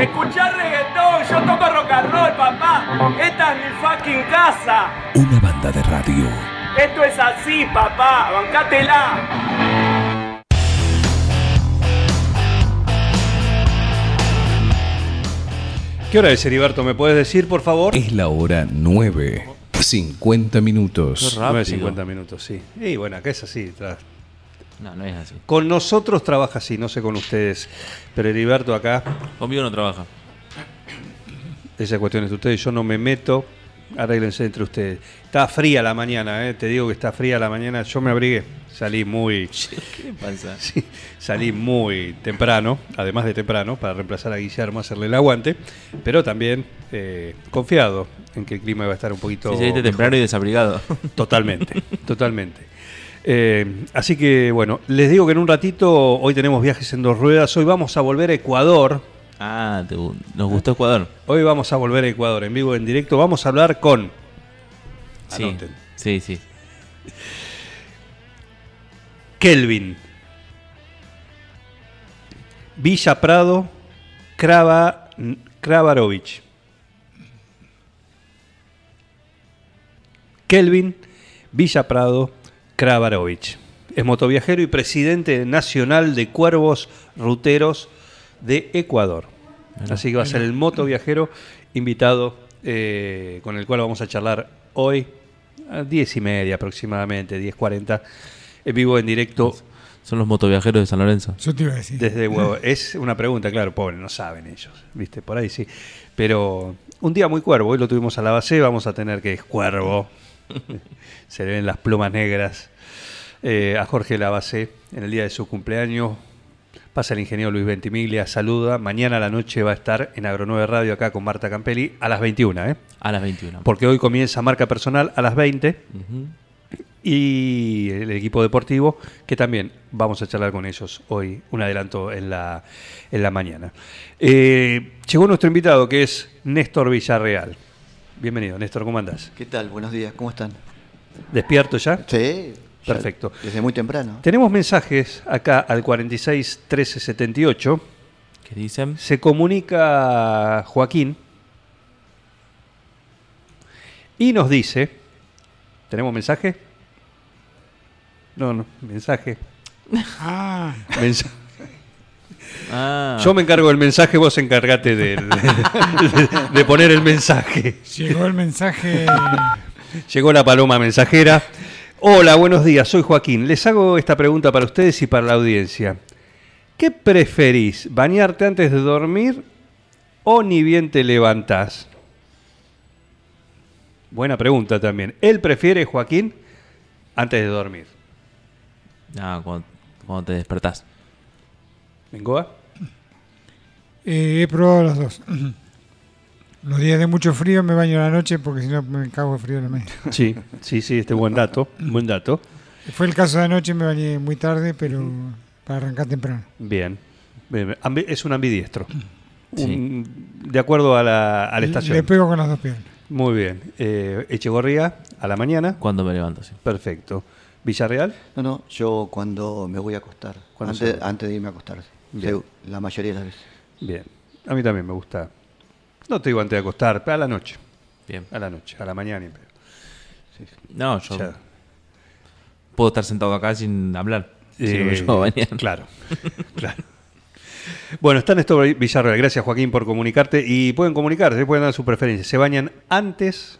escuchar reggaetón, yo toco rock and roll, papá. Esta es mi fucking casa. Una banda de radio. Esto es así, papá, bancátela. ¿Qué hora es, Heriberto? ¿Me puedes decir, por favor? Es la hora 9. 50 minutos. Qué rápido. 50 minutos, sí. Y bueno, acá es así. tra- No, no es así. Con nosotros trabaja así, no sé con ustedes. Pero Heriberto acá, Conmigo no trabaja. esa cuestión es de ustedes. Yo no me meto. Arréglense entre ustedes. Está fría la mañana, ¿eh? te digo que está fría la mañana. Yo me abrigué. Salí muy. ¿Qué pasa? Sí, salí muy temprano, además de temprano, para reemplazar a Guillermo, hacerle el aguante, pero también eh, confiado en que el clima iba a estar un poquito... Sí, saliste temprano y desabrigado. Totalmente, totalmente. Eh, así que bueno, les digo que en un ratito, hoy tenemos viajes en dos ruedas, hoy vamos a volver a Ecuador, Ah, te nos gustó Ecuador. hoy vamos a volver a Ecuador en vivo, en directo, vamos a hablar con... Sí, Anoten. sí, sí. Kelvin. Villa Prado, Krava, Kravarovich. Kelvin Villa Prado, Kravarovich. Es motoviajero y presidente nacional de Cuervos Ruteros de Ecuador. Así que va a ser el motoviajero invitado eh, con el cual vamos a charlar hoy a 10 y media aproximadamente, 10.40, en vivo, en directo, Son los motoviajeros de San Lorenzo. Yo te iba a decir. desde Huevo. Es una pregunta, claro, pobre, no saben ellos, ¿viste? Por ahí sí. Pero un día muy cuervo, hoy lo tuvimos a la base, vamos a tener que es cuervo. Se le ven las plumas negras. Eh, a Jorge Lavacé en el día de su cumpleaños. Pasa el ingeniero Luis Ventimiglia, saluda. Mañana a la noche va a estar en Agro 9 Radio acá con Marta Campelli a las 21, ¿eh? A las 21. Porque hoy comienza marca personal a las 20 Ujú. y el equipo deportivo, que también vamos a charlar con ellos hoy, un adelanto en la, en la mañana. Eh, llegó nuestro invitado, que es Néstor Villarreal. Bienvenido, Néstor, ¿cómo andás? ¿Qué tal? Buenos días, ¿cómo están? ¿Despierto ya? Sí. ya Perfecto. Desde muy temprano. Tenemos mensajes acá al 46 13 78. ¿Qué dicen? Se comunica Joaquín y nos dice, ¿tenemos mensaje? No, no, mensaje. Ah, Mensa- Ah, Yo me encargo del mensaje, vos encargate del- de, de poner el mensaje. llegó el mensaje. Llegó la paloma mensajera. Hola, buenos días, soy Joaquín. Les hago esta pregunta para ustedes y para la audiencia. ¿Qué preferís, bañarte antes de dormir o ni bien te levantás? Buena pregunta también. Él prefiere, Joaquín, antes de dormir. no, cuando, cuando te despertás. ¿Bengoa? Eh, he probado los dos. Los días de mucho frío me baño a la noche porque si no me cago de frío en la mañana. Sí, sí, sí, este buen dato, buen dato. Fue el caso de anoche, me bañé muy tarde, pero para arrancar temprano. Bien. Es un ambidiestro. Un- de acuerdo a la, a la estación. Le pego con las dos piernas. Muy bien. Eh, Echegorría, a la mañana. Cuando me levanto, sí. Perfecto. Villarreal. No, no, yo cuando me voy a acostar, ¿Cuándo antes, antes de irme a acostar, Bien. sí, la mayoría de las veces. Bien. A mí también me gusta. No te digo antes de acostar, pero a la noche. Bien. A la noche, a la mañana. No, yo Ya. puedo estar sentado acá sin hablar. Si no Eh. Claro, claro. Bueno, está Néstor Villarreal. Gracias, Joaquín, por comunicarte. Y pueden comunicarse, pueden dar su preferencia. ¿Se bañan antes,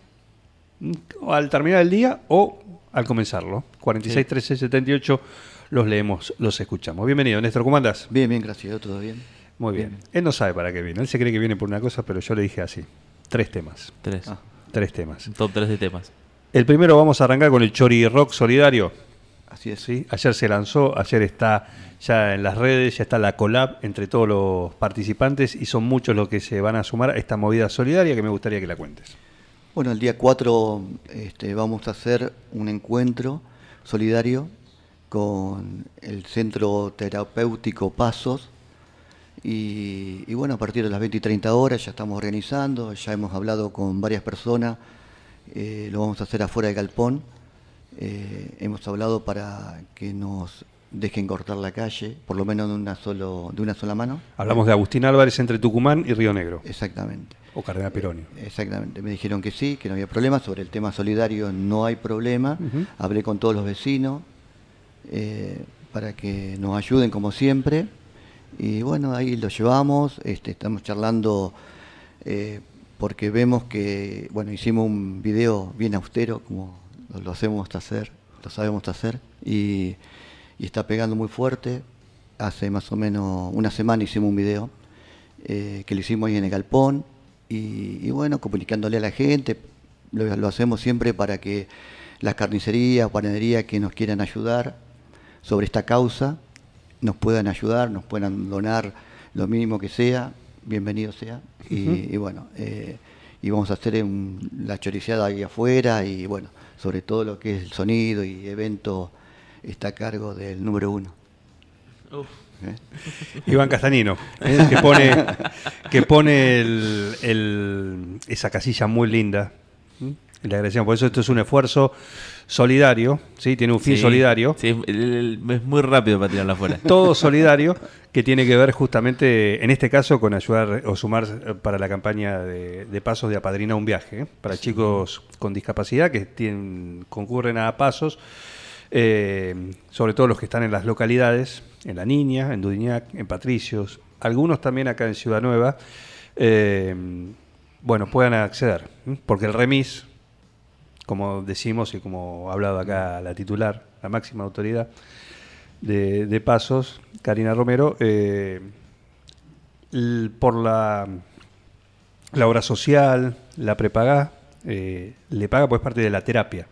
mm, al terminar el día o al comenzarlo? 46, 13, 78, los leemos, los escuchamos. Bienvenido, Néstor, ¿cómo andás? Bien, bien, gracias, ¿yo todo bien? Muy bien. Él no sabe para qué viene. Él se cree que viene por una cosa, pero yo le dije así. Tres temas. Tres. Ah. Tres temas. Top 3 de temas. El primero vamos a arrancar con el Chori Rock Solidario. Así es. ¿sí? Ayer se lanzó, ayer está ya en las redes, ya está la collab entre todos los participantes y son muchos los que se van a sumar a esta movida solidaria que me gustaría que la cuentes. Bueno, el día 4 este, vamos a hacer un encuentro solidario con el Centro Terapéutico Pasos. Y, y bueno, a partir de las 20 y 30 horas ya estamos organizando, ya hemos hablado con varias personas, eh, lo vamos a hacer afuera del galpón. Eh, hemos hablado para que nos dejen cortar la calle, por lo menos de una, solo, de una sola mano. Hablamos de Agustín Álvarez entre Tucumán y Río Negro. Exactamente. O Cardenal Pironio. Exactamente, me dijeron que sí, que no había problema. Sobre el tema solidario no hay problema. Hablé con todos los vecinos eh, para que nos ayuden como siempre. Y bueno, ahí lo llevamos, este, estamos charlando eh, porque vemos que, bueno, hicimos un video bien austero, como lo, hacemos hacer, lo sabemos hacer, y, está pegando muy fuerte. Hace más o menos una semana hicimos un video eh, que lo hicimos ahí en el galpón y, bueno, comunicándole a la gente, lo, lo hacemos siempre para que las carnicerías, panaderías que nos quieran ayudar sobre esta causa, nos puedan ayudar, nos puedan donar lo mínimo que sea, bienvenido sea. Y, y bueno, eh, y vamos a hacer un- la choriciada ahí afuera y bueno, sobre todo lo que es el sonido y evento está a cargo del número uno. ¿eh? Iván Castanino, ¿eh? que pone, que pone el- el- esa casilla muy linda. ¿m? Le agradecemos. Por eso esto es un esfuerzo solidario, ¿sí? tiene un fin Sí, solidario. Sí, es muy rápido para tirarla afuera. todo solidario que tiene que ver justamente, en este caso, con ayudar o sumar eh, para la campaña de, de pasos de Apadrina un viaje, ¿eh? para chicos con discapacidad que tienen, concurren a pasos, eh, sobre todo los que están en las localidades, en La Niña, en Dudignac, en Patricios, algunos también acá en Ciudad Nueva, eh, bueno, puedan acceder, porque el remis, como decimos y como ha hablado acá la titular, la máxima autoridad, de, de Pasos, Karina Romero, eh, por la, la obra social, la prepaga, eh, le paga pues parte de la terapia,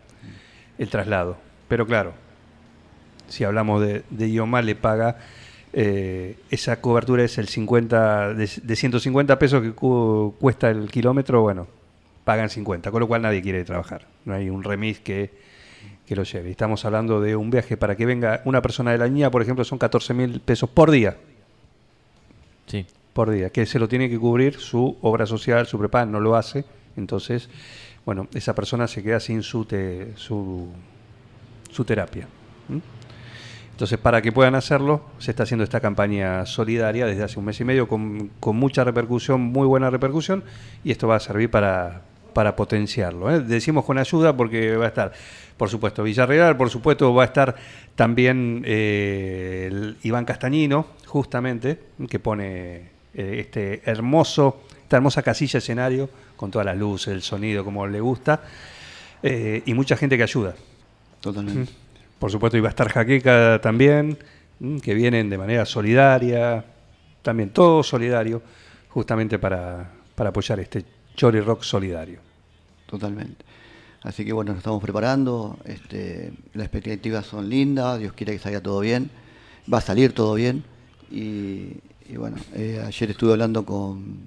el traslado. Pero claro, si hablamos de, de IOMA, le paga, eh, esa cobertura es el 50, de, de 150 pesos que cu- cuesta el kilómetro, bueno, pagan 50, con lo cual nadie quiere trabajar. No hay un remis que, que lo lleve. Estamos hablando de un viaje para que venga una persona de la niña, por ejemplo, son 14 mil pesos por día. Sí. Por día, que se lo tiene que cubrir su obra social, su prepaga, no lo hace. Entonces, bueno, esa persona se queda sin su, te- su, su terapia. Entonces, para que puedan hacerlo, se está haciendo esta campaña solidaria desde hace un mes y medio con, con mucha repercusión, muy buena repercusión, y esto va a servir para, para potenciarlo. ¿eh? Decimos con ayuda porque va a estar, por supuesto, Villarreal, por supuesto, va a estar también eh, el Iván Castañino, justamente, que pone eh, este hermoso, esta hermosa casilla escenario, con todas las luces, el sonido, como le gusta, y mucha gente que ayuda. Totalmente. Por supuesto, iba a estar Jaqueca también, mm, que vienen de manera solidaria, también todo solidario, justamente para, para apoyar este Chori Rock solidario. Totalmente. Así que bueno, nos estamos preparando, este, las expectativas son lindas, Dios quiere que salga todo bien, va a salir todo bien. Y, y bueno, eh, ayer estuve hablando con,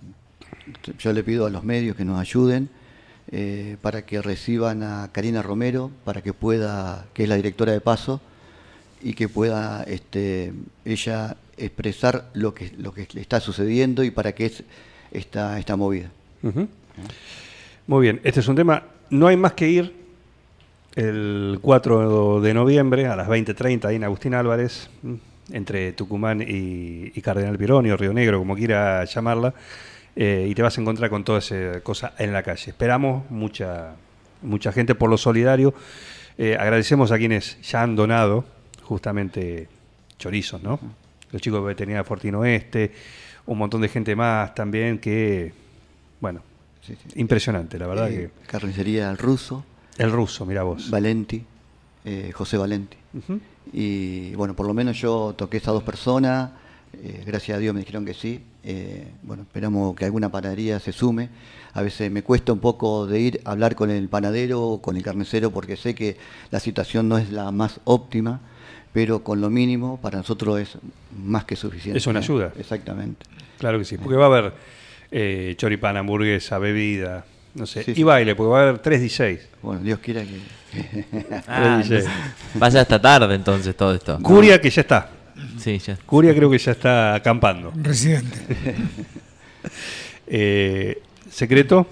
yo le pido a los medios que nos ayuden eh, para que reciban a Karina Romero, para que pueda, que es la directora de Paso, y que pueda este, ella expresar lo que, lo que le está sucediendo y para qué es esta, esta movida. Ujú. Muy bien, este es un tema, no hay más que ir el 4 de noviembre a las 20.30 ahí en Agustín Álvarez, mm, entre Tucumán y, y Cardenal Pironio, Río Negro, como quiera llamarla, eh, y te vas a encontrar con toda esa cosa en la calle. Esperamos mucha, mucha gente por lo solidario. Eh, agradecemos a quienes ya han donado justamente chorizos, ¿no? Los chicos de Veterinaria Fortín Oeste, un montón de gente más también que, bueno, Sí, sí. impresionante, la verdad Eh, Carnicería El Ruso, que el ruso, mira vos. Valenti, eh, José Valenti. Y bueno, por lo menos yo toqué a esas dos personas, eh, gracias a Dios me dijeron que sí. Bueno, esperamos que alguna panadería se sume. A veces me cuesta un poco de ir a hablar con el panadero o con el carnicero porque sé que la situación no es la más óptima, pero con lo mínimo para nosotros es más que suficiente. Es una ayuda. Exactamente. Claro que sí, porque va a haber eh, choripán, hamburguesa, bebida, no sé, Sí, y sí. baile, porque va a haber 3 DJs. Bueno, Dios quiera que... Ah, vaya hasta tarde entonces todo esto. Curia que ya está. Sí, ya. Curia creo que ya está acampando. Residente. Eh, secreto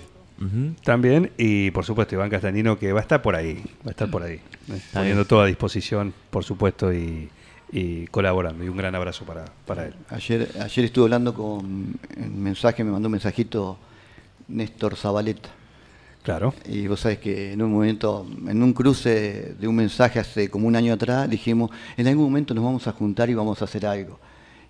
también y por supuesto Iván Castanino que va a estar por ahí, va a estar por ahí, ¿eh? poniendo todo a disposición, por supuesto, y, y colaborando. Y un gran abrazo para, para él. Ayer, ayer estuve hablando con un mensaje, me mandó un mensajito Néstor Zabaleta. Claro. Y vos sabés que en un momento, en un cruce de un mensaje hace como un año atrás, dijimos, en algún momento nos vamos a juntar y vamos a hacer algo.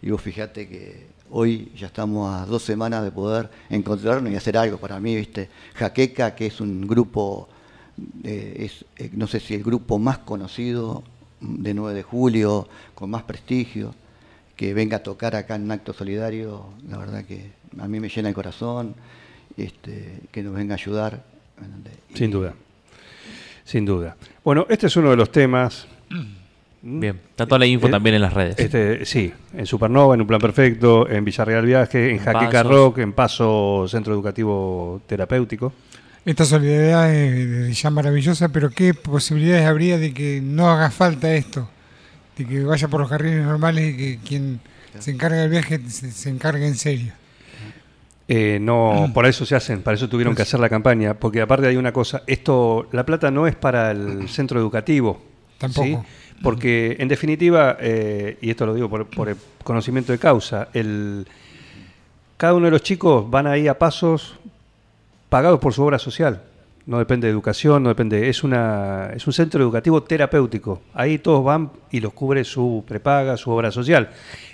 Y vos fijate que hoy ya estamos a dos semanas de poder encontrarnos y hacer algo. Para mí, viste, Jaqueca, que es un grupo, eh, es, eh, no sé si el grupo más conocido de 9 de julio, con más prestigio, que venga a tocar acá en un acto solidario, la verdad que a mí me llena el corazón, este, que nos venga a ayudar. Sin duda. Sin duda. Bueno, este es uno de los temas. Bien, está toda la info Eh, también en las redes. Este, sí, en Supernova, en Un Plan Perfecto, en Villarreal Viaje, en En Jaqueca Pasos. Rock, en Paso Centro Educativo Terapéutico. Esta solidaridad es ya maravillosa, pero ¿qué posibilidades habría de que no haga falta esto? De que vaya por los carriles normales y que quien se encarga del viaje se, se encargue en serio. Eh, no, por eso se hacen, para eso tuvieron que hacer la campaña, porque aparte hay una cosa, esto, la plata no es para el centro educativo. Tampoco. ¿sí? Porque en definitiva, eh, y esto lo digo por, por el conocimiento de causa, el, cada uno de los chicos van ahí a pasos pagados por su obra social. No depende de educación, no depende, es una es un centro educativo terapéutico. Ahí todos van y los cubre su prepaga, su obra social.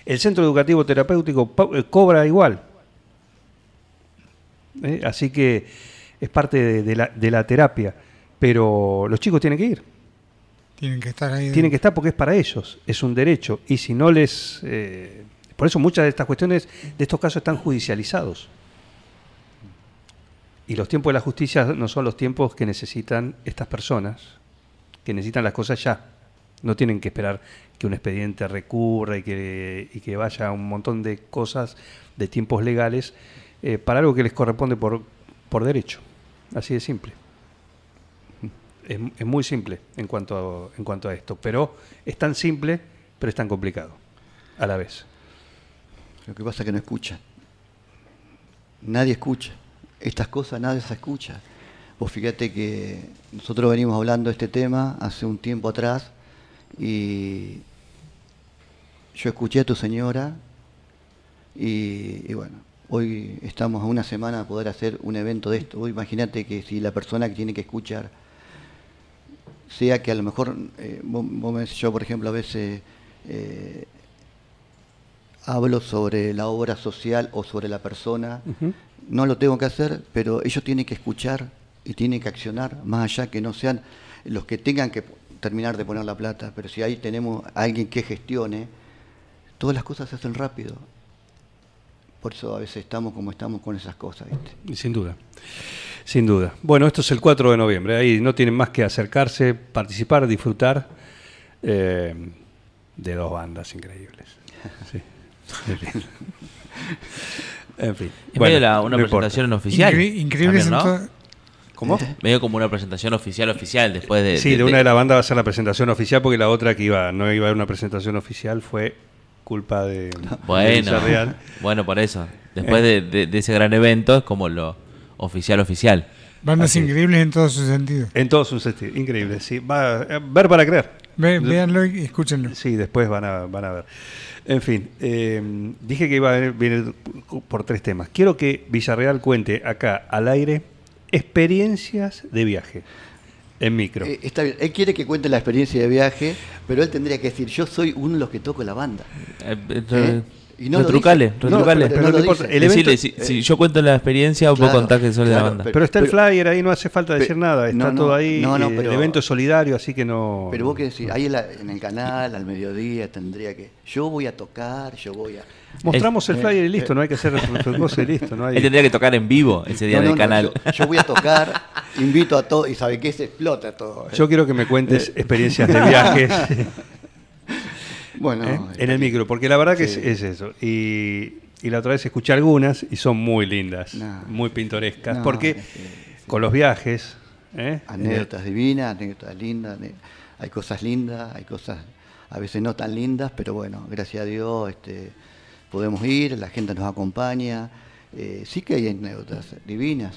El centro educativo terapéutico eh, cobra igual. ¿eh? Así que es parte de, de la, de la terapia. Pero los chicos tienen que ir. Tienen que estar ahí. Tienen que estar porque es para ellos, es un derecho. Y si no les... eh, por eso muchas de estas cuestiones, de estos casos, están judicializados. Y los tiempos de la justicia no son los tiempos que necesitan estas personas, que necesitan las cosas ya. No tienen que esperar que un expediente recurra y que, y que vaya un montón de cosas, de tiempos legales, eh, para algo que les corresponde por, por derecho. Así de simple. Es, es muy simple en cuanto, a, en cuanto a esto, pero es tan simple, pero es tan complicado a la vez. Lo que pasa es que no escuchan. Nadie escucha. Estas cosas nadie se escucha. Vos fíjate que nosotros venimos hablando de este tema hace un tiempo atrás y yo escuché a tu señora y, bueno, hoy estamos a una semana de poder hacer un evento de esto. Imagínate que si la persona que tiene que escuchar sea que a lo mejor, eh, vos- vos me decís, yo por ejemplo a veces eh, hablo sobre la obra social o sobre la persona, no lo tengo que hacer, pero ellos tienen que escuchar y tienen que accionar, más allá que no sean los que tengan que terminar de poner la plata, pero si ahí tenemos a alguien que gestione, todas las cosas se hacen rápido. Por eso a veces estamos como estamos con esas cosas, ¿viste? Y Sin duda, sin duda. Bueno, esto es el 4 de noviembre, ahí no tienen más que acercarse, participar, disfrutar eh, de dos bandas increíbles. Sí. En fin. Es Bueno, medio la- una no importa. presentación oficial. Incre- increíbles también, en ¿no? ¿Cómo? Medio como una presentación oficial oficial después de... Sí, de una de las bandas va a ser la presentación oficial porque la otra que iba no iba a haber una presentación oficial fue culpa de, de Bueno, Villarreal. bueno, por eso. Después de, de- de ese gran evento es como lo oficial oficial. Bandas Así es. increíbles en todo su sentido. En todos sus sentidos, increíble, sí. Va, eh, ver para creer. Ve- véanlo y escúchenlo. Sí, después van a, van a ver. En fin, eh, dije que iba a venir, por tres temas. Quiero que Villarreal cuente acá al aire experiencias de viaje en micro. Eh, está bien, él quiere que cuente la experiencia de viaje, pero él tendría que decir, yo soy uno de los que toco la banda. Eh, eh, ¿Eh? Y no retrucale, retrucale. No, pero no importa, dice. el evento- Decirle, si, si yo cuento la experiencia, vos Claro, contás que soy de la claro, banda. pero- Pero está el pero- flyer ahí, no hace falta decir nada, está no, todo ahí. no, no, eh, pero- el evento es solidario, así que no. Pero vos qué decís, ahí en, la- en el canal, al mediodía, tendría que, yo voy a tocar, yo voy a... Mostramos el Eh, flyer y listo, eh, no hay que hacer cosa y listo. No hay... Él tendría que tocar en vivo ese día No, en el canal. yo, yo voy a tocar, invito a todos, y sabe que se explota todo. ¿eh? Yo quiero que me cuentes experiencias de viajes bueno, ¿eh? en el micro, porque la verdad que Sí. es, es eso. Y, y la otra vez escuché algunas y son muy lindas, No. muy pintorescas, No, porque es que- con los viajes... ¿eh? anécdotas divinas, anécdotas lindas, hay cosas lindas, hay cosas a veces no tan lindas, pero bueno, gracias a Dios este, podemos ir, la gente nos acompaña. Eh, sí que hay anécdotas divinas,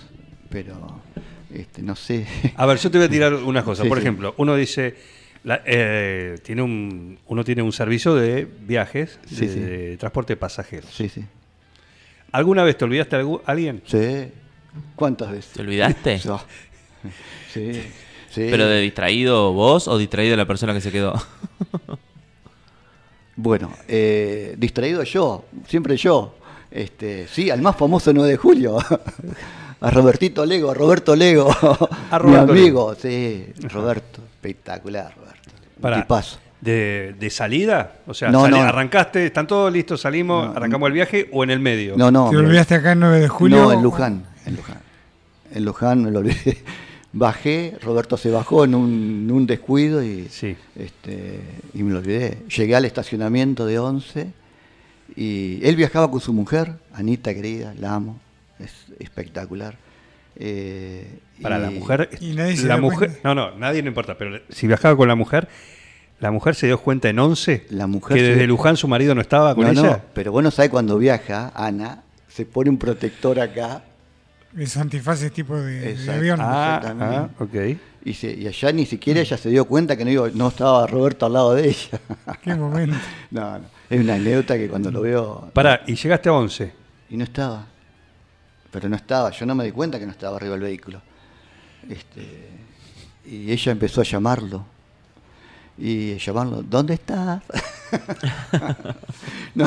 pero este, no sé. A ver, yo te voy a tirar una cosa. Sí, Por sí. ejemplo, uno dice, La- eh, tiene un, uno tiene un servicio de viajes, Sí, de, sí. de transporte de pasajeros. Sí, sí. ¿Alguna vez te olvidaste a algu- alguien? Sí. ¿Cuántas veces? ¿Te olvidaste? No. Sí. sí. ¿Pero de distraído vos o distraído la persona que se quedó? Bueno, eh, distraído yo, siempre yo. Este, sí, al más famoso 9 de julio. A Robertito Lego, a Roberto Lego. A mi amigo, sí, Roberto. Espectacular, Roberto. Para, tipazo. de, de salida? O sea, No, no. arrancaste, están todos listos, salimos, No, arrancamos el viaje o en el medio. No, no. ¿Te olvidaste acá el 9 de julio? No, en Luján, en Luján. En Luján me lo olvidé. Bajé, Roberto se bajó en un, en un descuido y, Sí. este, y me lo olvidé. Llegué al estacionamiento de 11 y él viajaba con su mujer, Anita querida, la amo, es espectacular. Eh, Para y- la mujer, y nadie se la dio mujer, cuenta. no, no, nadie no importa, pero si viajaba con la mujer, la mujer se dio cuenta en 11 La mujer que desde Luján su marido no estaba con No, ella. no, pero vos no sabés cuando viaja, Ana, se pone un protector acá Es antifaces tipo de, avión. Ah, ah, ok. y, se- y allá ni siquiera ella se dio cuenta que no, iba- no estaba Roberto al lado de ella. Qué momento. No, no. Es una anécdota que cuando lo veo. Pará, y llegaste a 11. Y no estaba. Pero no estaba. Yo no me di cuenta que no estaba arriba del vehículo. Este, y ella empezó a llamarlo. Y llamarlo, ¿dónde estás? no.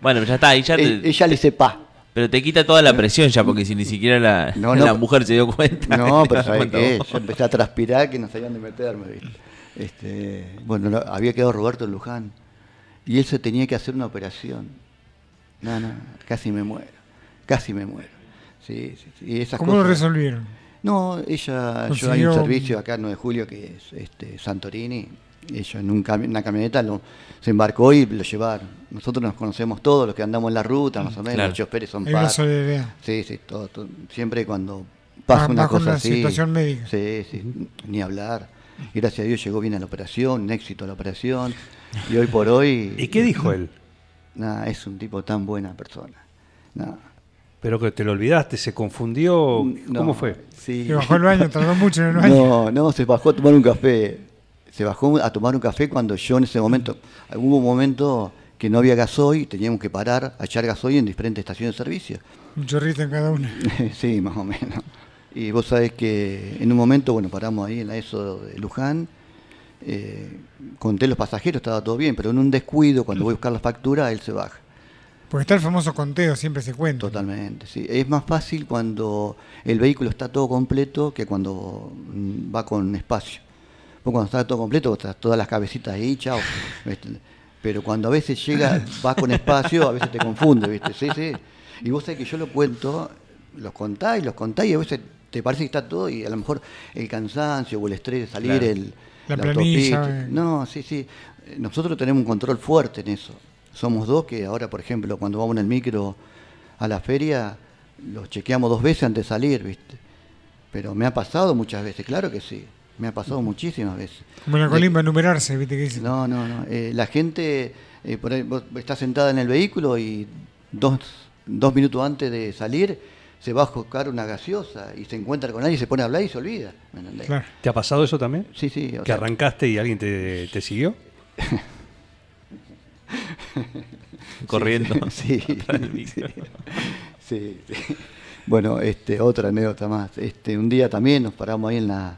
Bueno, ya está, ya E- te, ella le dice pa. Pero te quita toda la presión ya, porque si ni siquiera la, No, no. la mujer se dio cuenta. No, pero ¿sabes qué? Yo empecé a transpirar que no sabían dónde meterme. ¿viste? Este, bueno, no, había quedado Roberto en Luján. Y él se tenía que hacer una operación. No, no, casi me muero. Casi me muero. Sí, sí, sí. Y esas ¿Cómo lo resolvieron? No, ella, yo hay un servicio acá en 9 de julio que es este, Santorini. Ella en un cami- una camioneta lo, se embarcó y lo llevaron. Nosotros nos conocemos todos, los que andamos en la ruta, más o menos. Claro. Los choferes son una par. Sí, sí, todo, todo. Siempre cuando pasa Bajo una una cosa así. situación médica. Sí, sí, ni hablar. Y gracias a Dios llegó bien a la operación, un éxito a la operación. Y hoy por hoy. ¿Y qué dijo él? Nada, es un tipo tan buena persona. Nada. Pero que te lo olvidaste, se confundió. ¿Cómo No, fue? Sí. Se bajó el baño, tardó mucho en el baño. No, no, se bajó a tomar un café. Se bajó a tomar un café cuando yo en ese momento, hubo un momento que no había gasoil, teníamos que parar a echar gasoil en diferentes estaciones de servicio. Un chorrito en cada una. sí, más o menos. Y vos sabés que en un momento, bueno, paramos ahí en la ESO de Luján, eh, conté los pasajeros, estaba todo bien, pero en un descuido, cuando voy a buscar la factura, él se baja. Porque está el famoso conteo, siempre se cuenta. Totalmente, sí. Es más fácil cuando el vehículo está todo completo que cuando mm, va con espacio. Vos cuando está todo completo, todas las cabecitas ahí, chao. ¿viste? Pero cuando a veces llega, va con espacio, a veces te confunde, ¿viste? Sí, sí. Y vos sabés que yo lo cuento, los contás y los contás y a veces te parece que está todo y a lo mejor el cansancio o el estrés de salir, Claro. el, La planilla, autopista. eh. No, sí, sí. Nosotros tenemos un control fuerte en eso. Somos dos que ahora, por ejemplo, cuando vamos en el micro a la feria, los chequeamos dos veces antes de salir, ¿viste? Pero me ha pasado muchas veces, claro que sí. Me ha pasado muchísimas veces. Como en la colimba, enumerarse, ¿viste qué dice? No, no, no. Eh, la gente, eh, por ahí, vos estás sentada en el vehículo y dos, dos minutos antes de salir se va a buscar una gaseosa y se encuentra con alguien y se pone a hablar y se olvida. ¿Te ha pasado eso también? Sí, sí. o ¿Que sea, arrancaste y alguien te, te siguió? Corriendo. Sí, sí. Bueno, este, otra anécdota más. Este, un día también nos paramos ahí en la,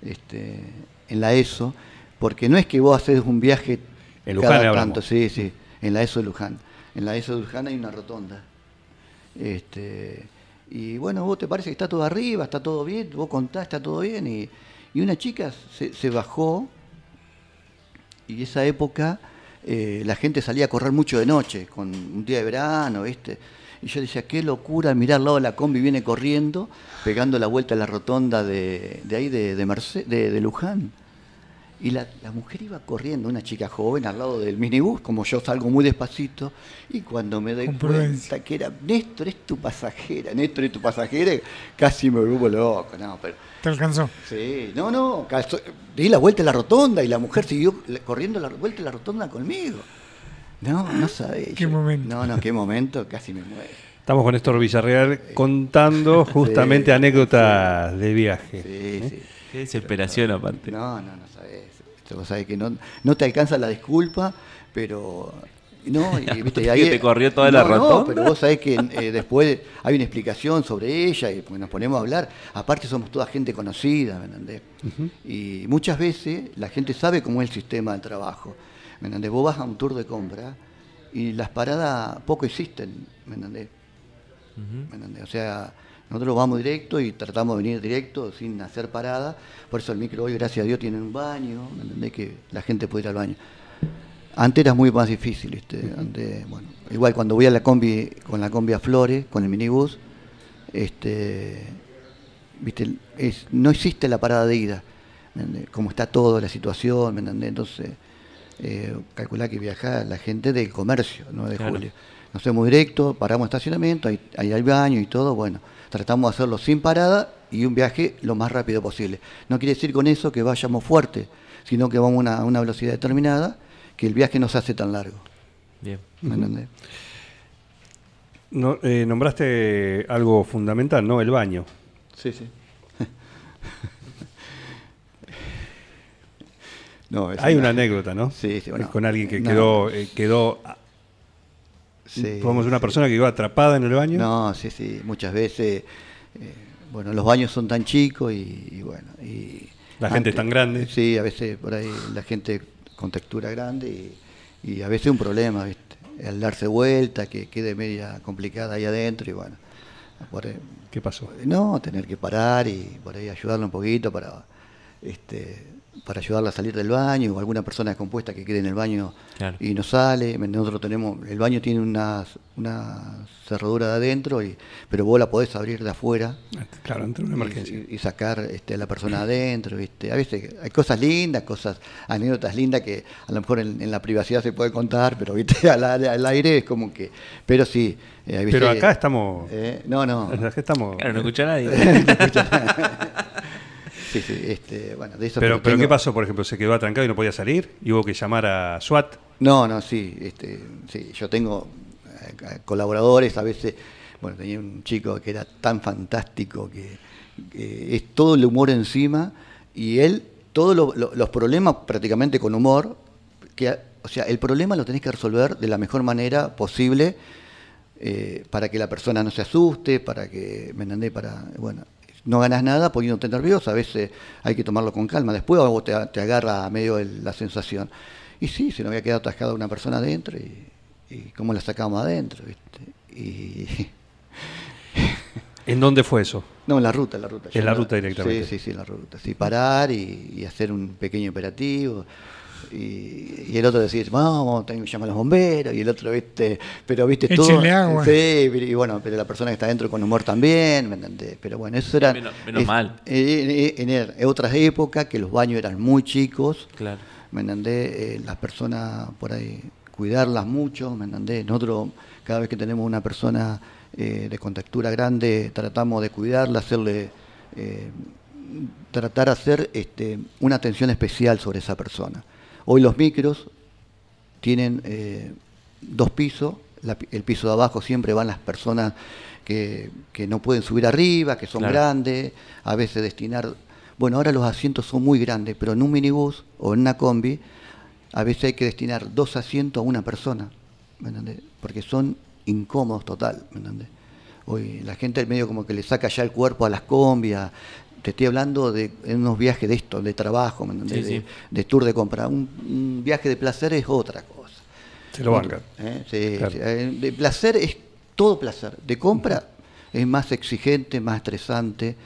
este, en la ESO, porque no es que vos haces un viaje En Luján cada tanto, sí, sí, en la ESO de Luján. En la ESO de Luján hay una rotonda. Este, y bueno, vos te parece que está todo arriba, está todo bien, vos contás, está todo bien. Y, y una chica se, se bajó y esa época eh, la gente salía a correr mucho de noche, con un día de verano, ¿viste? Y yo decía, qué locura, mirar al lado de la combi, viene corriendo, pegando la vuelta a la rotonda de, de ahí, de, de, Merce- de, de Luján. Y la, la mujer iba corriendo, una chica joven, al lado del minibús, como yo salgo muy despacito, y cuando me doy cuenta que era, Néstor, es tu pasajera, Néstor, es tu pasajera, casi me vuelvo loco, no, pero... Te alcanzó. Sí, no, no, calzó- di la vuelta a la rotonda y la mujer siguió corriendo la vuelta a la rotonda conmigo. No, no sabés. Qué yo- momento. No, no, qué momento, casi me muero. Estamos con Néstor Villarreal contando justamente Sí, anécdotas de viaje. Sí, sí. Qué desesperación aparte. No, no, no sabés. O sea, que no, no te alcanza la disculpa, pero... No, y, viste, y Que te corrió toda la no, no, rotonda. pero vos sabés que eh, después hay una explicación sobre ella y pues, nos ponemos a hablar. Aparte somos toda gente conocida, ¿me entendés? Y muchas veces la gente sabe cómo es el sistema de trabajo. ¿Me entendés? Vos vas a un tour de compra y las paradas poco existen, ¿me entendés? ¿Me entendés? O sea, nosotros vamos directo y tratamos de venir directo sin hacer parada. Por eso el micro hoy, gracias a Dios, tiene un baño, ¿me entendés? Que la gente puede ir al baño. Antes era muy más difícil, ¿viste? Antes, bueno, igual cuando voy a la combi, con la combi a Flores, con el minibús, este, ¿viste? Es, no existe la parada de ida, ¿me entendés? como está todo, la situación, ¿me entendés? Entonces, eh, calculá que viaja la gente del comercio, no de Claro. julio. Nos hacemos directo, paramos en estacionamiento, ahí, ahí hay baño y todo, bueno, tratamos de hacerlo sin parada y un viaje lo más rápido posible. No quiere decir con eso que vayamos fuerte, sino que vamos a una, a una velocidad determinada, que el viaje no se hace tan largo. Bien. ¿Me entendés? No, eh, nombraste algo fundamental, ¿no? El baño. Sí, sí. no, es Hay una anécdota, ¿no? Sí, sí, bueno. Es con alguien que No. quedó, eh, quedó Sí, Podemos una sí. persona que quedó atrapada en el baño. No, sí, sí, muchas veces, eh, bueno, los baños son tan chicos y, y bueno, y... La gente es tan grande. Sí, a veces por ahí la gente con textura grande y, y a veces un problema, ¿viste? El darse vuelta, que quede media complicada ahí adentro y bueno, por ¿Qué pasó? no, tener que parar y por ahí ayudarla un poquito para, este, para ayudarla a salir del baño o alguna persona descompuesta que quede en el baño Claro. y no sale. Nosotros tenemos, el baño tiene una, una cerradura de adentro, y, pero vos la podés abrir de afuera Claro, entre una y- emergencia. y, y sacar este, a la persona adentro. ¿viste? A veces hay cosas lindas, cosas, anécdotas lindas que a lo mejor en, en la privacidad se puede contar, pero ¿viste? Al, aire- al aire es como que... Pero sí. eh, Pero acá estamos. eh, no, no. Acá estamos. Claro, no escucha nadie. Sí, sí, este, bueno, de eso Pero, pero tengo- ¿qué pasó, por ejemplo? ¿Se quedó atrancado y no podía salir? ¿Y hubo que llamar a SWAT? No, no, sí, este, sí, yo tengo eh, colaboradores, a veces, bueno, tenía un chico que era tan fantástico que, que es todo el humor encima y él, todos lo- lo- los problemas prácticamente con humor, que, o sea, el problema lo tenés que resolver de la mejor manera posible eh, para que la persona no se asuste, para que, ¿me entendés? Para, bueno, no ganas nada poniéndote nervioso, a veces hay que tomarlo con calma, después vos te, te agarra a medio el- la sensación. Y sí, se nos había quedado atascada una persona adentro y, y cómo la sacamos adentro, ¿viste? Y, ¿En dónde fue eso? no, en la ruta, en la ruta. En la ruta directamente. Sí, sí, sí, en la ruta. Sí, parar y, y hacer un pequeño operativo. Y, y el otro decir, vamos, tengo que llamar a los bomberos. Y el otro, viste, pero viste todo. Agua. Sí, pero- y bueno, pero la persona que está adentro con humor también, ¿me entendés? Pero bueno, eso era. Menos- menos mal. eh, En, en- en otras épocas que los baños eran muy chicos. Claro. ¿me entendés? Eh, las personas por ahí, cuidarlas mucho, ¿me entendés? Nosotros, cada vez que tenemos una persona eh, de contextura grande, tratamos de cuidarla, hacerle, eh, tratar de hacer este, una atención especial sobre esa persona. Hoy los micros tienen eh, dos pisos, la el piso de abajo siempre van las personas que, que no pueden subir arriba, que son Claro. grandes, a veces destinar... Bueno, ahora los asientos son muy grandes, pero en un minibús o en una combi, a veces hay que destinar dos asientos a una persona, ¿me entendés? Porque son incómodos total, ¿me entendés? Hoy la gente medio como que le saca ya el cuerpo a las combis, a- te estoy hablando de unos viajes de esto, de trabajo, de, de tour de compra. Un, un viaje de placer es otra cosa. Se lo bancan. ¿Eh? Sí, Claro. sí. Eh, De placer es todo placer. De compra es más exigente, más estresante,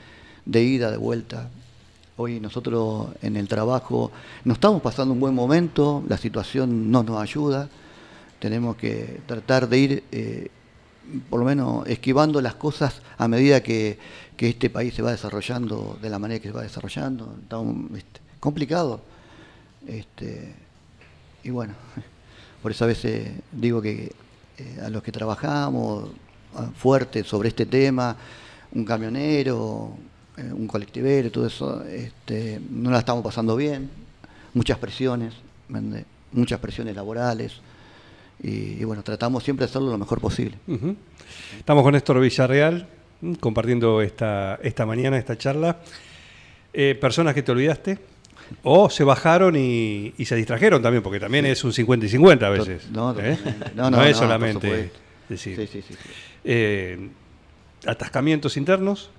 de ida, de vuelta. Hoy nosotros en el trabajo no estamos pasando un buen momento, la situación no nos ayuda. Tenemos que tratar de ir, eh, por lo menos, esquivando las cosas a medida que, que este país se va desarrollando de la manera que se va desarrollando. Está un- este, complicado. Este, y bueno, por eso a veces digo que eh, a los que trabajamos fuerte sobre este tema, un camionero, eh, un colectivero, todo eso, este, no la estamos pasando bien, muchas presiones, muchas presiones laborales, y, y bueno, tratamos siempre de hacerlo lo mejor posible. Estamos con Néstor Villarreal mm, compartiendo esta, esta mañana, esta charla. Eh, ¿Personas que te olvidaste? O se bajaron y, y se distrajeron también, porque también es un 50 y 50 a veces. No, ¿eh? No, No, no, es solamente decir. Sí, sí. Eh, atascamientos internos.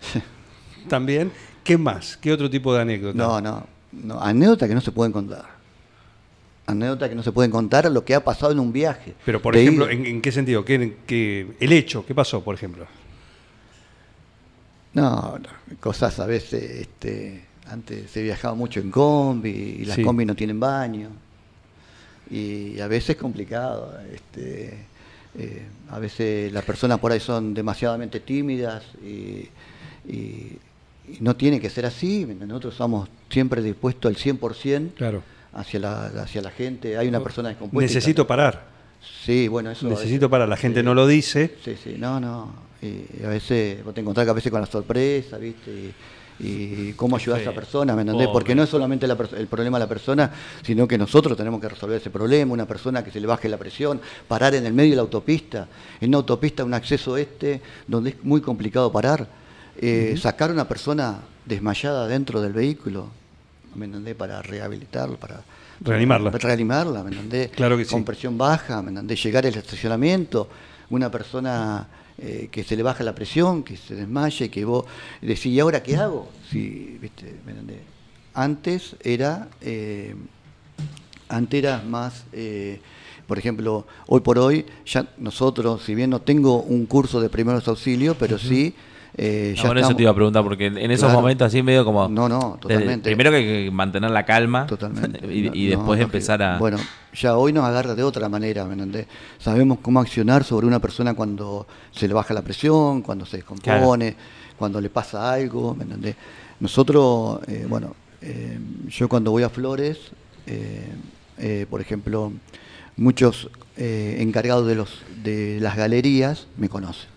también. ¿Qué más? ¿Qué otro tipo de anécdota? No, no, no. Anécdota que no se pueden contar. Anécdota que no se pueden contar lo que ha pasado en un viaje. Pero, por De ejemplo. ¿en, en qué sentido? ¿Qué, qué- el hecho, ¿qué pasó, por ejemplo? No, no, cosas a veces, este, antes se viajaba mucho en combi y las Sí. combi no tienen baño. Y a veces es complicado. Este, eh, a veces las personas por ahí son demasiadamente tímidas y, y- y no tiene que ser así. Nosotros estamos siempre dispuestos al 100% Claro. Hacia la, hacia la gente. Hay una persona descompuesta. Necesito parar. Sí, bueno, eso. Necesito veces- parar. La gente sí. no lo dice. Sí, sí, no, no. Y a veces vos te encontrás que a veces con la sorpresa, ¿viste? Y, y cómo ayudar a esa persona, ¿me entendés? Pobre. Porque no es solamente la el problema de la persona, sino que nosotros tenemos que resolver ese problema. Una persona que se le baje la presión, parar en el medio de la autopista. En una autopista, un acceso este, donde es muy complicado parar. Eh, Sacar a una persona desmayada dentro del vehículo, ¿me entendés? Para rehabilitarla, para. Reanimarla. para reanimarla, ¿me entendés? Claro que sí. Con presión baja, ¿me entendés? Llegar al estacionamiento, una persona eh, que se le baja la presión, que se desmaye, que vos decís, ¿y ahora qué hago? Sí, ¿viste? ¿Me entendés? Antes era, eh, antes era más, eh, por ejemplo, hoy por hoy, ya nosotros, si bien no tengo un curso de primeros auxilios, pero sí, eh, Ah, ya bueno, eso te iba a preguntar, porque en esos Claro. momentos así medio como... No, no, totalmente. primero que hay que mantener la calma Totalmente. y, No, y no, después no, empezar a... Bueno, ya hoy nos agarra de otra manera, ¿me entendés? Sabemos cómo accionar sobre una persona cuando se le baja la presión, cuando se descompone, cuando le pasa algo, ¿me entendés? Nosotros, eh, bueno, eh, yo cuando voy a Flores, eh, eh, por ejemplo, muchos eh, encargados de, los, de las galerías me conocen.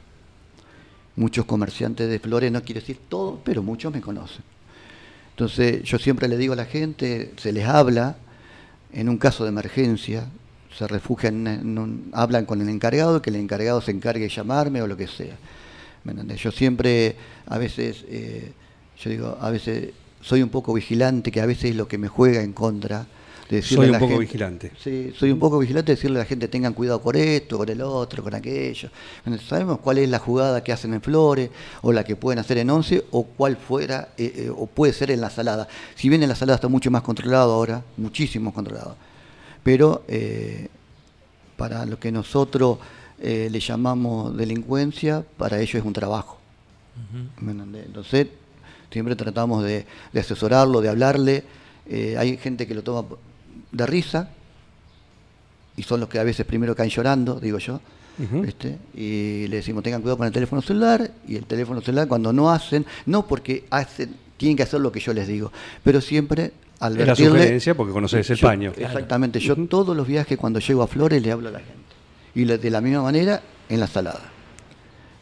Muchos comerciantes de Flores, no quiero decir todos, pero muchos me conocen. Entonces yo siempre le digo a la gente, se les habla, en un caso de emergencia, se refugian, hablan con el encargado, que el encargado se encargue de llamarme o lo que sea. Yo siempre, a veces, eh, yo digo, a veces soy un poco vigilante, que a veces es lo que me juega en contra. De decirle Soy a un la poco gente- vigilante. Sí, soy un poco vigilante de decirle a la gente tengan cuidado con esto, con el otro, con aquello. Bueno, Sabemos cuál es la jugada que hacen en Flores o la que pueden hacer en Once o cuál fuera eh, eh, o puede ser en la salada. Si bien en la salada está mucho más controlado ahora, muchísimo controlado, pero eh, para lo que nosotros eh, le llamamos delincuencia, para ellos es un trabajo. Entonces, siempre tratamos de, de asesorarlo, de hablarle. Eh, hay gente que lo toma de risa y son los que a veces primero caen llorando, digo yo. ¿viste? Y le decimos, tengan cuidado con el teléfono celular. Y el teléfono celular, cuando no hacen, no porque hacen, tienen que hacer lo que yo les digo, pero siempre al Es la sugerencia porque conoces el yo- paño. Exactamente, yo todos los viajes cuando llego a Flores le hablo a la gente. Y le- de la misma manera en la salada.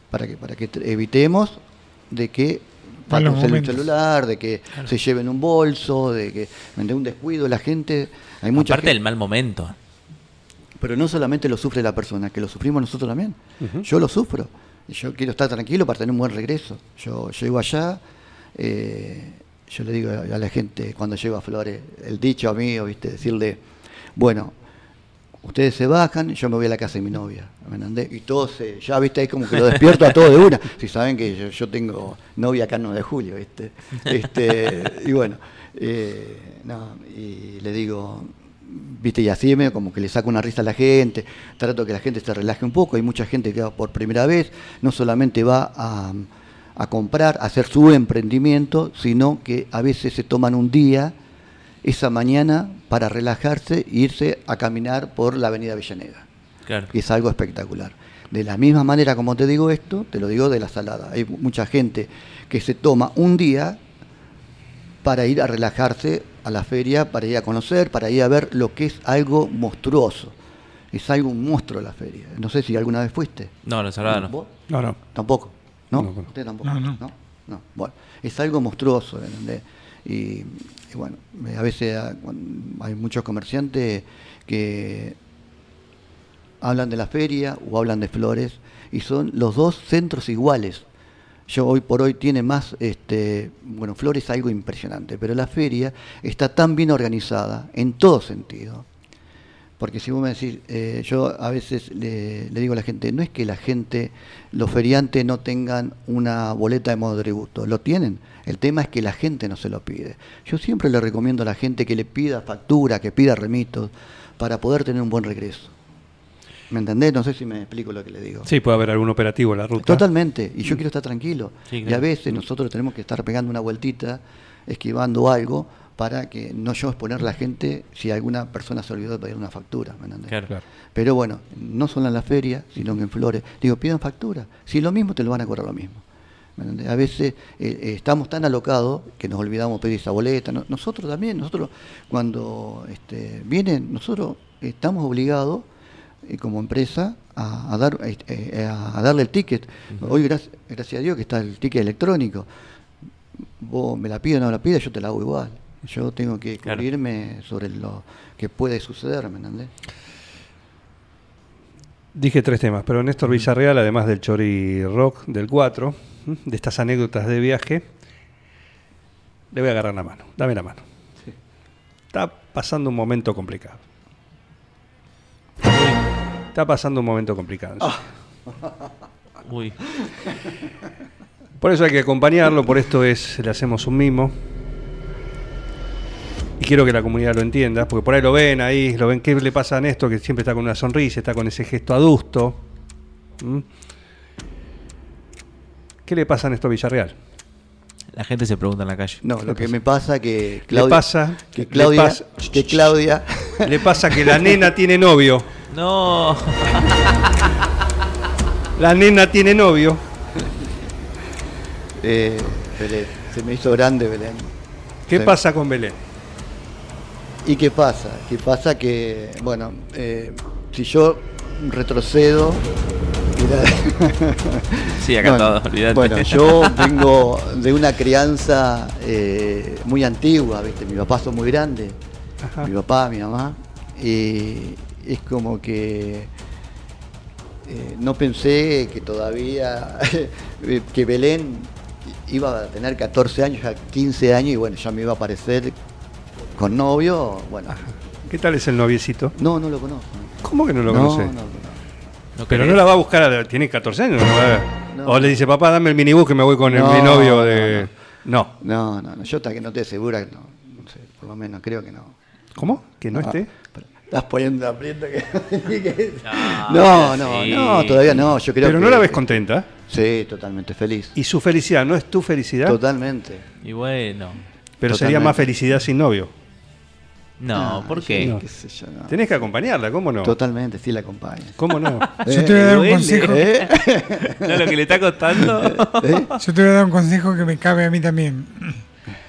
Para que, para que evitemos de que pasen el celular, de que se lleven un bolso, de que de un descuido la gente. Hay mucha Aparte gente- del mal momento. pero no solamente lo sufre la persona, que lo sufrimos nosotros también. Yo lo sufro. Y yo quiero estar tranquilo para tener un buen regreso. Yo llego allá, eh, yo le digo a la gente cuando llego a Flores, el dicho mío, ¿viste? decirle, bueno, ustedes se bajan, yo me voy a la casa de mi novia. ¿me entendés? Y todos, se- ya viste, ahí como que lo despierto a todos de una. Si saben que yo, tengo novia acá en 9 de julio, ¿viste? Este, y bueno, eh, no, y le digo, viste, y así me como que le saco una risa a la gente, trato que la gente se relaje un poco. Hay mucha gente que va por primera vez, no solamente va a comprar, a hacer su emprendimiento, sino que a veces se toman un día esa mañana para relajarse e irse a caminar por la avenida Avellaneda. Claro. Y es algo espectacular. De la misma manera como te digo esto, te lo digo de la salada. Hay mucha gente que se toma un día para ir a relajarse a la feria, para ir a conocer, para ir a ver lo que es algo monstruoso. Es algo un monstruo la feria. No sé si alguna vez fuiste. No, la salada no. ¿Vos? No, no. Tampoco. ¿No? No, no. Usted tampoco. No, no. No, Bueno, es algo monstruoso. ¿entendés? Y, bueno, eh, a veces ah, hay muchos comerciantes que hablan de la feria o hablan de flores y son los dos centros iguales. yo hoy por hoy tiene más, este, bueno, Flores es algo impresionante, pero la feria está tan bien organizada en todo sentido. Porque si vos me decís, eh, yo a veces le, le digo a la gente, no es que la gente, los feriantes no tengan una boleta de modo tributo, lo tienen. El tema es que la gente no se lo pide. Yo siempre le recomiendo a la gente que le pida factura, que pida remitos, para poder tener un buen regreso. ¿Me entendés? No sé si me explico lo que le digo. Sí, puede haber algún operativo en la ruta. Totalmente, y yo quiero estar tranquilo. Sí, Y a veces nosotros tenemos que estar pegando una vueltita, esquivando algo, para que no yo exponer a la gente si alguna persona se olvidó de pedir una factura. ¿me entendés? Claro. Claro. Pero bueno, no solo en la feria, sino que en Flores. Digo, pidan factura. Si es lo mismo, te lo van a cobrar lo mismo. A veces eh, eh, estamos tan alocados que nos olvidamos pedir esa boleta. No- nosotros también, nosotros cuando este, vienen, nosotros estamos obligados eh, como empresa a, a dar, eh, a, a darle el ticket. Hoy, gracias, gracias a Dios, que está el ticket electrónico. Vos me la pides o no me la pides, yo te la hago igual. Yo tengo que Claro. cubrirme sobre lo que puede suceder, ¿me entendés? Dije tres temas, pero Néstor Villarreal, además del Chori Rock del 4, ¿m? de estas anécdotas de viaje, le voy a agarrar la mano. Dame la mano. Está pasando un momento complicado. Está pasando un momento complicado. Uy, Por eso hay que acompañarlo, por esto es, le hacemos un mimo. Quiero que la comunidad lo entienda, porque por ahí lo ven ahí, lo ven qué le pasa a Néstor, que siempre está con una sonrisa, está con ese gesto adusto. ¿Mm? ¿Qué le pasa a Néstor Villarreal? la gente se pregunta en la calle. No, lo que me pasa que Le Claudia, pasa, que le Claudia, pasa- que Claudia, Le pasa que la nena tiene novio. No, La nena tiene novio. eh, Belén, se me hizo grande Belén. ¿Qué pasa con Belén? ¿Y qué pasa? ¿Qué pasa que, bueno, eh, si yo retrocedo, mirá- Sí, acá No, todo, olvídate. Bueno, yo vengo de una crianza eh, muy antigua, ¿viste? Mi papá son muy grandes, Ajá. mi papá, mi mamá, y es como que eh, no pensé que todavía, que Belén iba a tener 14 años, ya 15 años, y bueno, ya me iba a aparecer con novio, bueno, ¿Qué tal es el noviecito? no, no lo conozco. ¿Cómo que no lo no, conoce? no, no. ¿No Pero no la va a buscar, a- tiene 14 años. va a. O le dice, papá, dame el minibús que me voy con el- mi novio no, de... No. No, no, no, yo hasta que no te asegura, no, no sé, por lo menos creo que no. ¿Cómo? ¿Que no Ah, esté? Estás poniendo aprieta que... que- No, No, no, sí. no, todavía no, yo creo Pero que... no la ves contenta. Sí, totalmente feliz. ¿Y su felicidad no es tu felicidad? Totalmente. Y bueno, Pero sería más felicidad sin novio. No, ¿por qué? No. qué sé yo, no. Tenés que acompañarla, ¿cómo no? Totalmente, sí la acompaña. ¿Cómo no? Yo te voy a dar un consejo. ¿Eh? ¿No lo que le está costando? ¿Eh? Yo te voy a dar un consejo que me cabe a mí también.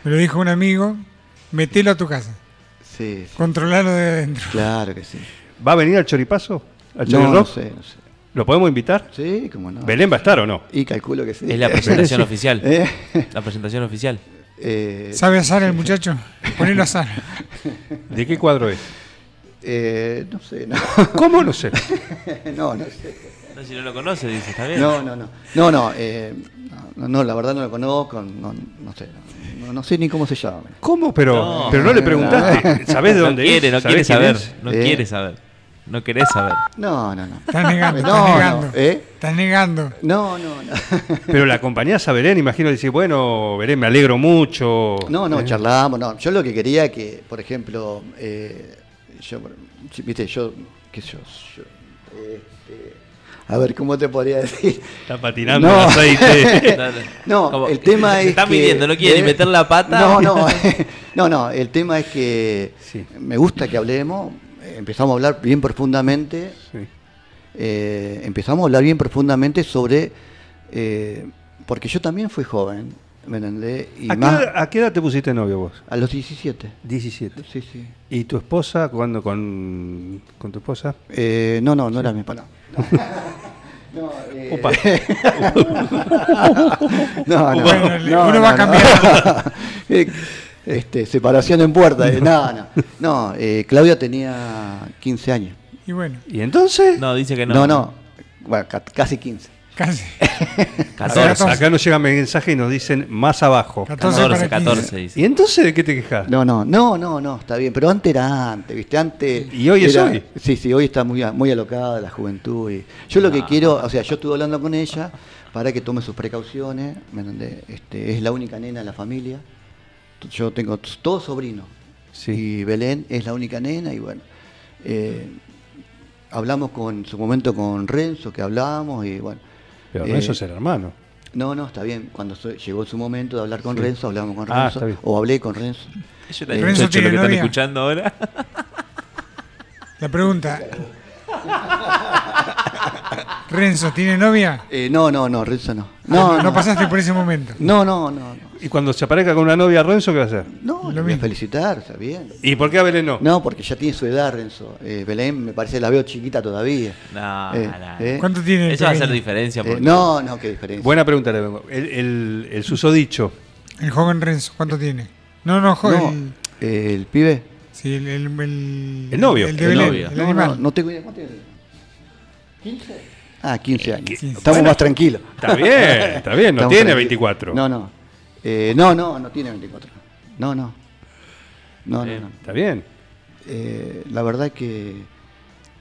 Me lo dijo un amigo, metelo a tu casa, Sí, sí, controlalo de adentro. claro que sí. ¿Va a venir al choripazo? ¿Al No, no sé, no sé. ¿Lo podemos invitar? Sí, cómo no. ¿Belén va a estar o no? Y calculo que sí. Es la presentación oficial. ¿Eh? La presentación oficial. Eh, ¿Sabe asar el muchacho? Ponelo a asar. ¿De qué cuadro es? eh, no sé, no. ¿Cómo? No sé. no, no sé. No, si no lo conoce, dice, está bien. No, no, no. No, no, eh, no, no, la verdad no lo conozco, no, no sé. No, no sé ni cómo se llama. ¿Cómo? Pero No. pero no le preguntaste. ¿Sabés de no dónde quiere, es? no ¿Sabés quiere quién saber. es? No Eh. quiere saber. No querés saber. No, no, no. Estás negando, No, estás no, negando. ¿eh? Estás negando. No, no, no. Pero la acompañás a Belén, imagino, dice, bueno, Belén, me alegro mucho. No, no, Eh, charlábamos, no. Yo lo que quería que, por ejemplo, eh, yo, viste, yo, qué sé yo, yo, este, a ver, ¿cómo te podría decir? Está patinando No. el aceite. No, Como- el tema se es está que... midiendo, ¿no quiere eh, ni meter la pata? No, no, no, no, el tema es que Sí. me gusta que hablemos, empezamos a hablar bien profundamente, Sí. eh, empezamos a hablar bien profundamente sobre, eh, porque yo también fui joven, ¿me entendés? Y ¿A, qué más edad, a qué edad te pusiste novio vos? a los 17. 17. Sí, sí. ¿Y tu esposa, cuándo con, con tu esposa? Eh, no, no, no era mi esposa. No, eh, Opa. no, no, Bueno, le- no, uno no, va no. cambiando. Este, separación en puerta. No, no. No, eh, Claudia tenía 15 años. Y bueno, ¿Y entonces? No, dice que no. No, no. Bueno, ca- casi 15. Casi. 14. Acá nos llega mensaje y nos dicen más abajo. 14 14, para 14, 15. ¿Y dice. entonces de qué te quejas? No, no, no, no, no, está bien. Pero antes era antes, ¿viste? Antes. ¿Y hoy es hoy? Sí, sí, hoy está muy, a- muy alocada la juventud. Y yo lo que quiero, o sea, yo estuve hablando con ella para que tome sus precauciones. Este, es la única nena de la familia. Yo tengo todos sobrinos. Sí. Y Belén es la única nena y bueno. eh, hablamos con en su momento con Renzo, que hablamos y bueno. Pero eh, eso es el hermano. No, no, está bien. Cuando so- llegó su momento de hablar con Sí. Renzo, hablamos con Ah, Renzo. está bien. o hablé con Renzo. Yo la Renzo lo tiene que están novia. escuchando ahora. La pregunta. Renzo, ¿tiene novia? Eh, no, no, no, Renzo no. No, No, no, pasaste por ese momento. No, no, no. No, Y cuando se aparezca con una novia Renzo, ¿qué va a hacer? no Lo voy a mismo. felicitar, está bien. ¿Y por qué a Belén no? No, porque ya tiene su edad, Renzo. Eh, Belén me parece la veo chiquita todavía. No, Eh, no. eh, ¿Cuánto tiene? Eso va a hacer diferencia. eh, Porque no, no, qué diferencia. Buena pregunta le vengo. El, el, el susodicho. El joven Renzo, ¿cuánto tiene? No, no, No, joven. eh, el pibe. Sí, el, el, el, El novio. El de El Belén, novio. el no, animal. no, no tengo idea. ¿Cuánto tiene? ¿15? Ah, 15 años. 15. Estamos Bueno. más tranquilos. Está bien, está bien, no Estamos tiene tranquilos. 24. No, no. Eh, no, no, no tiene 24. No, no. No, no, Bien. no. Está bien. Eh, la verdad es que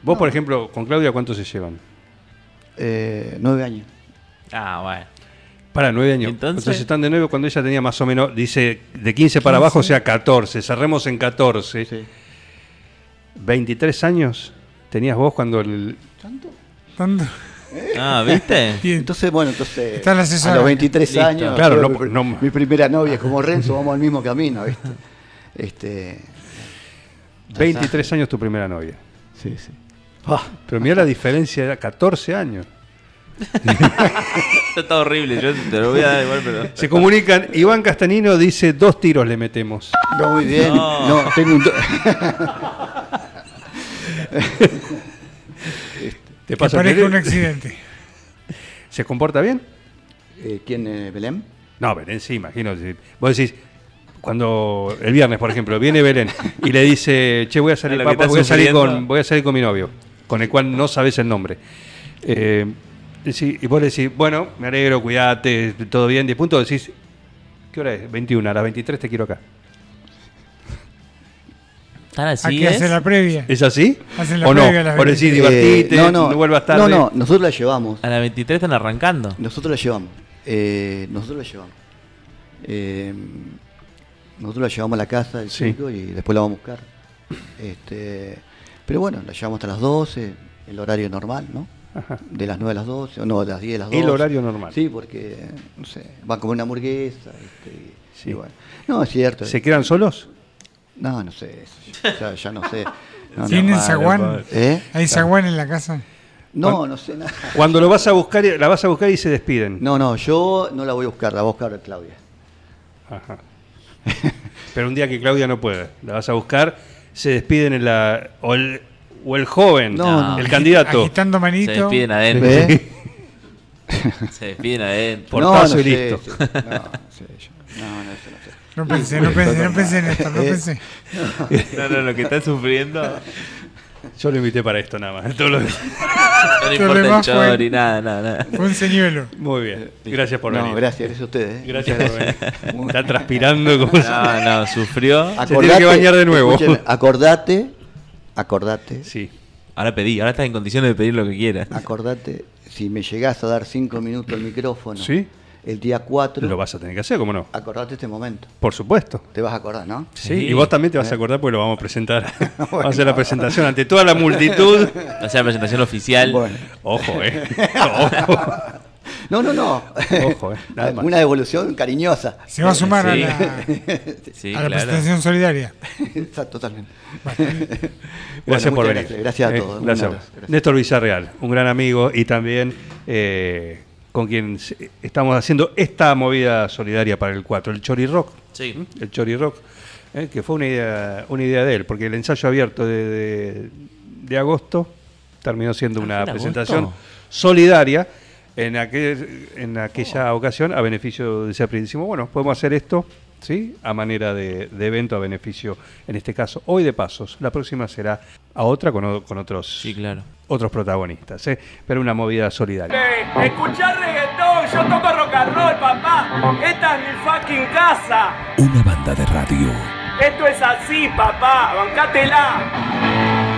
Vos, por ejemplo, con Claudia, ¿cuántos se llevan? eh, nueve años. Ah, bueno. Para nueve años. Entonces- Entonces, están de nuevo cuando ella tenía más o menos, dice, de 15 para abajo, o sea, 14. Cerremos en 14. Sí. 23 años tenías vos cuando el... ¿Tanto? Ah, ¿viste? Entonces, bueno, entonces Está la a los 23 Listo. años, Claro, no mi, por- no- mi primera novia como Renzo, vamos al mismo camino, ¿viste? Este, 23 años tu primera novia. sí, sí. Ah, Pero mira la diferencia, era 14 años. Esto está horrible. Yo te lo voy a dar igual, pero. Se comunican, Iván Castanino dice, dos tiros le metemos. no, muy bien. No. No, tengo un ¿Te pasa que- un accidente. ¿Se comporta bien? Eh, ¿Quién, eh, Belén? No, Belén sí, imagino. Vos decís, cuando el viernes, por ejemplo, viene Belén y le dice, che, voy a salir, papá, voy a salir, con, voy a salir con mi novio, con el cual no sabes el nombre. Eh, y vos le decís, bueno, me alegro, cuídate, todo bien, 10 puntos, decís, ¿qué hora es? 21, a las 23 te quiero acá. ¿Tan así Aquí es? hace la previa. ¿Es así? Hacen la ¿O no? previa a las Por decir, 23. divertite, Eh, no, vuelvas tarde. No, no, nosotros la llevamos. A las 23 están arrancando. Nosotros la llevamos. Eh, nosotros la llevamos. Eh, nosotros la llevamos a la casa del Sí. chico y después la vamos a buscar. Este, pero bueno, la llevamos hasta las 12, el horario normal, ¿no? De las 9 a las 12, o no, de las 10 a las 12. El horario normal. Sí, porque, no sé, van a comer una hamburguesa. este, y- Sí. y bueno. No, es cierto. ¿Se quedan solos? No, no sé, eso, ya, ya no sé. No, no. ¿Tienen Vale, zaguán? vale. ¿Eh? ¿Hay zaguán en la casa? No, no sé nada. Cuando lo vas a buscar, la vas a buscar y se despiden. No, no, yo no la voy a buscar, la va a buscar Claudia. Ajá. Pero un día que Claudia no puede, la vas a buscar, se despiden en la. O el, o el joven, No, no. el candidato. Agitando Se manito. despiden adentro. ¿Ves? Se despiden adentro. Portazo y sé, listo. sí. No, no sé, yo- no, no, eso no sé. No pensé, no pensé, no pensé en esto, no pensé. No, no, lo que están sufriendo. Yo lo invité para esto nada más. Todo lo- No le importa el chori, nada, nada, nada. Fue un señuelo. Muy bien. Gracias por No, venir. gracias, gracias a ustedes. ¿eh? Gracias por venir. Está transpirando como No, no, sufrió. Se tiene que bañar de nuevo. acordate, acordate, Sí. Ahora pedí, ahora estás en condiciones de pedir lo que quieras. acordate, si me llegás a dar cinco minutos el micrófono, Sí. El día 4, Lo vas a tener que hacer, ¿cómo no? acordate este momento. Por supuesto. Te vas a acordar, ¿no? Sí. Sí. Y vos también te vas a acordar porque lo vamos a presentar. Vamos a hacer la presentación ante toda la multitud. O sea, presentación oficial. Bueno. Ojo, eh. Ojo. No, no, no. Ojo, eh. Nada más. Una devolución cariñosa. Se va a sumar a la, Sí, a la claro. presentación solidaria. Está totalmente. Gracias Bueno, por venir. gracias. Gracias a Eh, todos. Abrazo. Gracias. Néstor Villarreal, un gran amigo y también eh, con quien estamos haciendo esta movida solidaria para el 4, el Chori Rock. Sí. El Chori Rock, eh, que fue una idea, una idea de él, porque el ensayo abierto de, de- de agosto terminó siendo Ah, una ¿fue en presentación agosto? solidaria en, aquel, en aquella ocasión a beneficio de ese Decimos, bueno, podemos hacer esto ¿sí? A manera de, de evento a beneficio, en este caso, hoy de Pasos. La próxima será a otra con, otros, Sí, claro. otros protagonistas, ¿eh? Pero una movida solidaria. Eh, escuchar reggaetón, yo toco rock and roll, papá. Esta es mi fucking casa. Una banda de radio. Esto es así, papá. Bancátela.